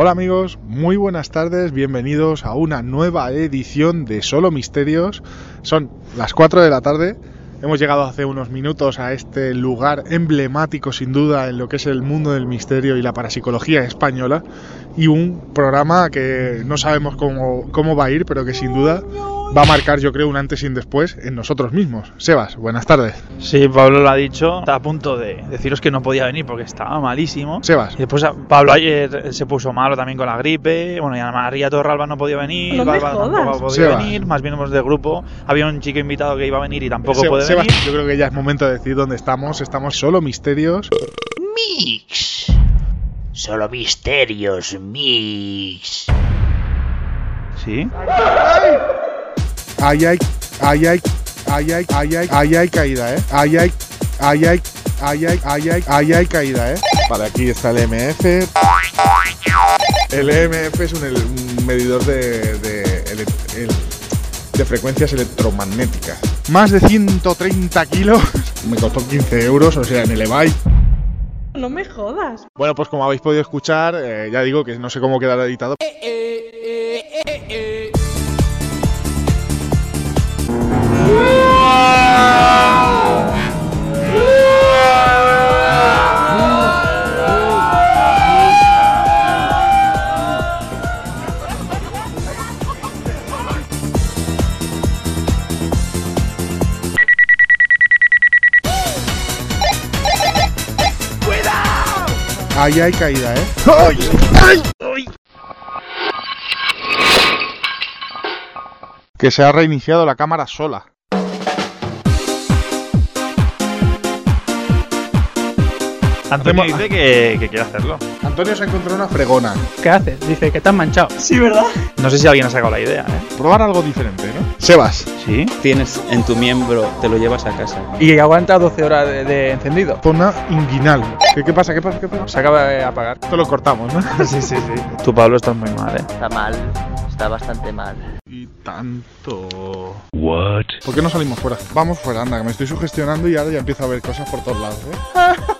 Hola amigos, muy buenas tardes, bienvenidos a una nueva edición de Solo Misterios. Son las 4 de la tarde, hemos llegado hace unos minutos a este lugar emblemático sin duda en lo que es el mundo del misterio y la parapsicología española y un programa que no sabemos cómo, cómo va a ir, pero que sin duda va a marcar yo creo un antes y un después en nosotros mismos. Sebas, buenas tardes. Sí, Pablo lo ha dicho. Está a punto de deciros que no podía venir porque estaba malísimo. Sebas. Y después Pablo ayer se puso malo también con la gripe. Bueno, y Ana María Torralba no podía venir. No jodas. tampoco podía venir. Más bien hemos de grupo. Había un chico invitado que iba a venir y tampoco Seba- puede Sebas, venir. yo creo que ya es momento de decir dónde estamos. Estamos Solo Misterios. Mix. Solo misterios, Mix. Sí. Ay, Ahí hay, ahí hay, ahí hay, ahí hay, ahí hay caída, ¿eh? Ahí hay, ahí hay, ahí hay, ahí hay, ahí hay caída, ¿eh? Para aquí está el MF. El EMF es un, medidor de, de, de, frecuencias electromagnéticas. Más de 130 kilos. Me costó 15 euros, o sea, en el eBay. No me jodas. Bueno, pues como habéis podido escuchar, eh, ya digo que no sé cómo quedará editado. Eh. eh Ahí hay caída, ¿eh? Que se ha reiniciado la cámara sola. Antonio dice que, que quiere hacerlo. Antonio se encontró una fregona. ¿Qué haces? Dice que te has manchado. Sí, ¿verdad? No sé si alguien ha sacado la idea, ¿eh? Probar algo diferente, ¿no? Sebas, Sí. tienes en tu miembro, te lo llevas a casa. Y aguanta 12 horas de, de encendido. zona inguinal. ¿Qué, qué pasa? ¿Qué pasa? ¿Qué pasa? Se acaba de apagar. Esto lo cortamos, ¿no? sí, sí, sí. Tú, Pablo, estás muy mal, ¿eh? Está mal, está bastante mal. Y tanto. What? ¿Por qué no salimos fuera? Vamos fuera, anda, que me estoy sugestionando y ahora ya empiezo a ver cosas por todos lados, ¿eh?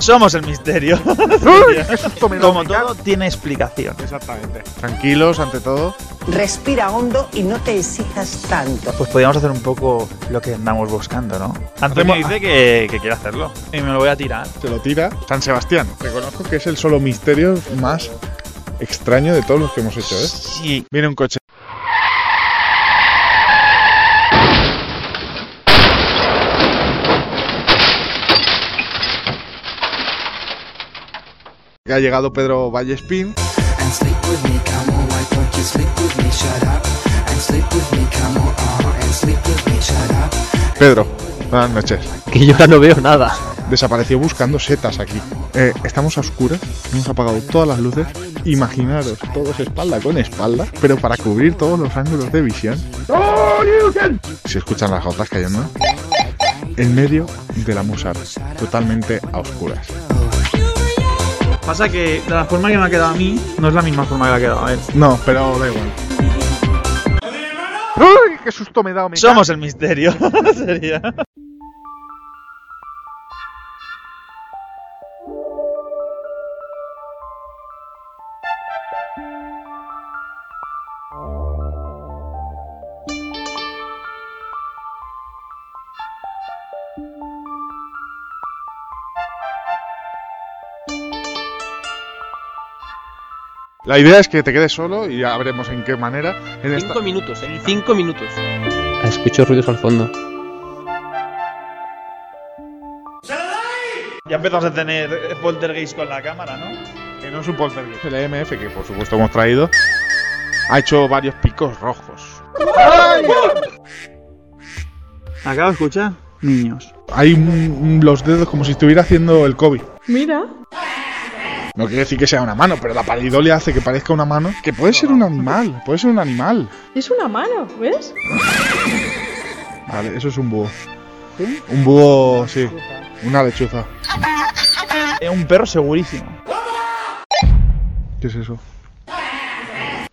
Somos el misterio. ¡Qué susto me Como todo tiene explicación. Exactamente. Tranquilos, ante todo. Respira hondo y no te exijas tanto. Pues podríamos hacer un poco lo que andamos buscando, ¿no? Antonio Hacemos- dice que, que quiere hacerlo. Y me lo voy a tirar. Se lo tira San Sebastián. Reconozco que es el solo misterio más extraño de todos los que hemos hecho, ¿eh? Sí. Viene un coche. With me, shut up. Pedro, buenas noches. Que yo ahora no veo nada. Desapareció buscando setas aquí. Eh, estamos a oscuras, hemos apagado todas las luces. Imaginaros, todos espalda con espalda, pero para cubrir todos los ángulos de visión. Si escuchan las gotas cayendo. En medio de la musar, totalmente a oscuras. Pasa que la forma que me ha quedado a mí no es la misma forma que le ha quedado a él. No, pero da igual. ¡Uy! ¡Qué susto me he dado! me Somos el misterio. Sería. La idea es que te quedes solo y ya veremos en qué manera. En esta... Cinco minutos, ¿eh? Cinco minutos. Escucho ruidos al fondo. Ya empezamos a tener poltergeist con la cámara, ¿no? Que no es un poltergeist. El EMF, que por supuesto hemos traído, ha hecho varios picos rojos. Acabo de escuchar. Niños. Hay un- un- los dedos como si estuviera haciendo el COVID. Mira. No quiere decir que sea una mano, pero la palidolia hace que parezca una mano. Que puede ser un animal, puede ser un animal. Es una mano, ¿ves? Vale, eso es un búho. Un búho, sí. Una lechuza. Es un perro segurísimo. ¿Qué es eso?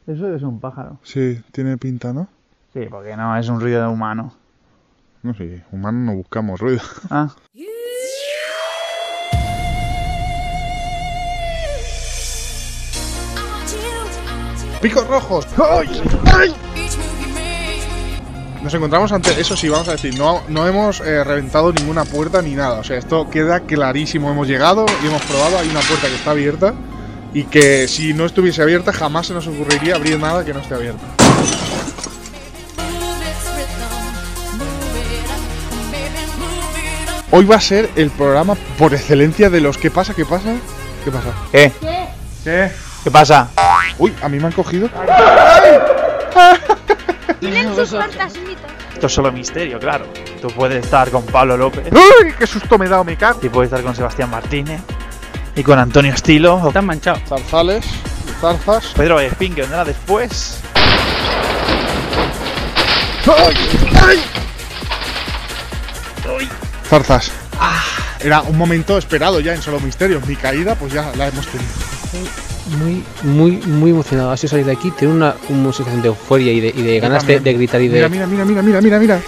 Eso es un pájaro. Sí, tiene pinta, ¿no? Sí, porque no es un ruido de humano. No sé, humano no buscamos ruido. Ah. ¡Picos rojos! ¡Ay! ¡Ay! Nos encontramos ante, eso sí, vamos a decir, no, no hemos eh, reventado ninguna puerta ni nada. O sea, esto queda clarísimo. Hemos llegado y hemos probado, hay una puerta que está abierta y que si no estuviese abierta jamás se nos ocurriría abrir nada que no esté abierta. Hoy va a ser el programa por excelencia de los ¿Qué pasa? ¿Qué pasa? ¿Qué pasa? ¿Qué? ¿Qué? ¿Qué pasa? Uy, a mí me han cogido. Esto es solo misterio, claro. Tú puedes estar con Pablo López ¡Uy! ¡Qué susto me he dado, me cago! y puedes estar con Sebastián Martínez y con Antonio Estilo Están manchados. Zarzales y zarzas. Pedro Espín que vendrá después. Zarzas. Era un momento esperado ya en Solo Misterios. Mi caída, pues ya la hemos tenido. Muy, muy, muy emocionado. Así salir de aquí, tener una, una sensación de euforia y de, y de ganas de, de gritar y de. Mira, mira, mira, mira, mira, mira, mira.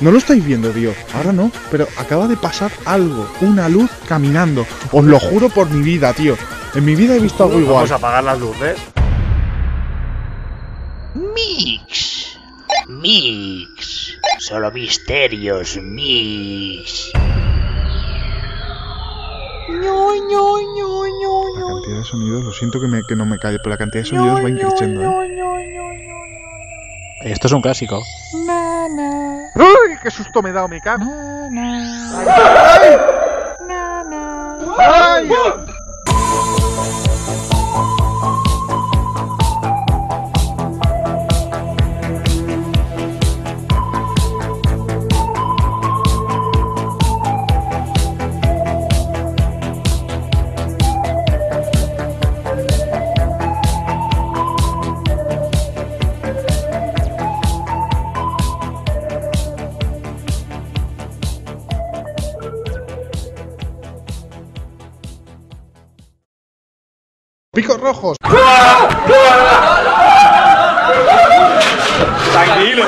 No lo estáis viendo, tío. Ahora no, pero acaba de pasar algo. Una luz caminando. Os lo juro por mi vida, tío. En mi vida he visto algo igual. Vamos a apagar las luces. Mix. Mix. Solo misterios, Mix. La cantidad de sonidos, lo siento que, me, que no me calle, pero la cantidad de sonidos va increciendo, ¿eh? Esto es un clásico. ¡Uy! ¡Qué susto me he dado, me cago! ¡Ay! ¡Picos rojos! Tranquilo.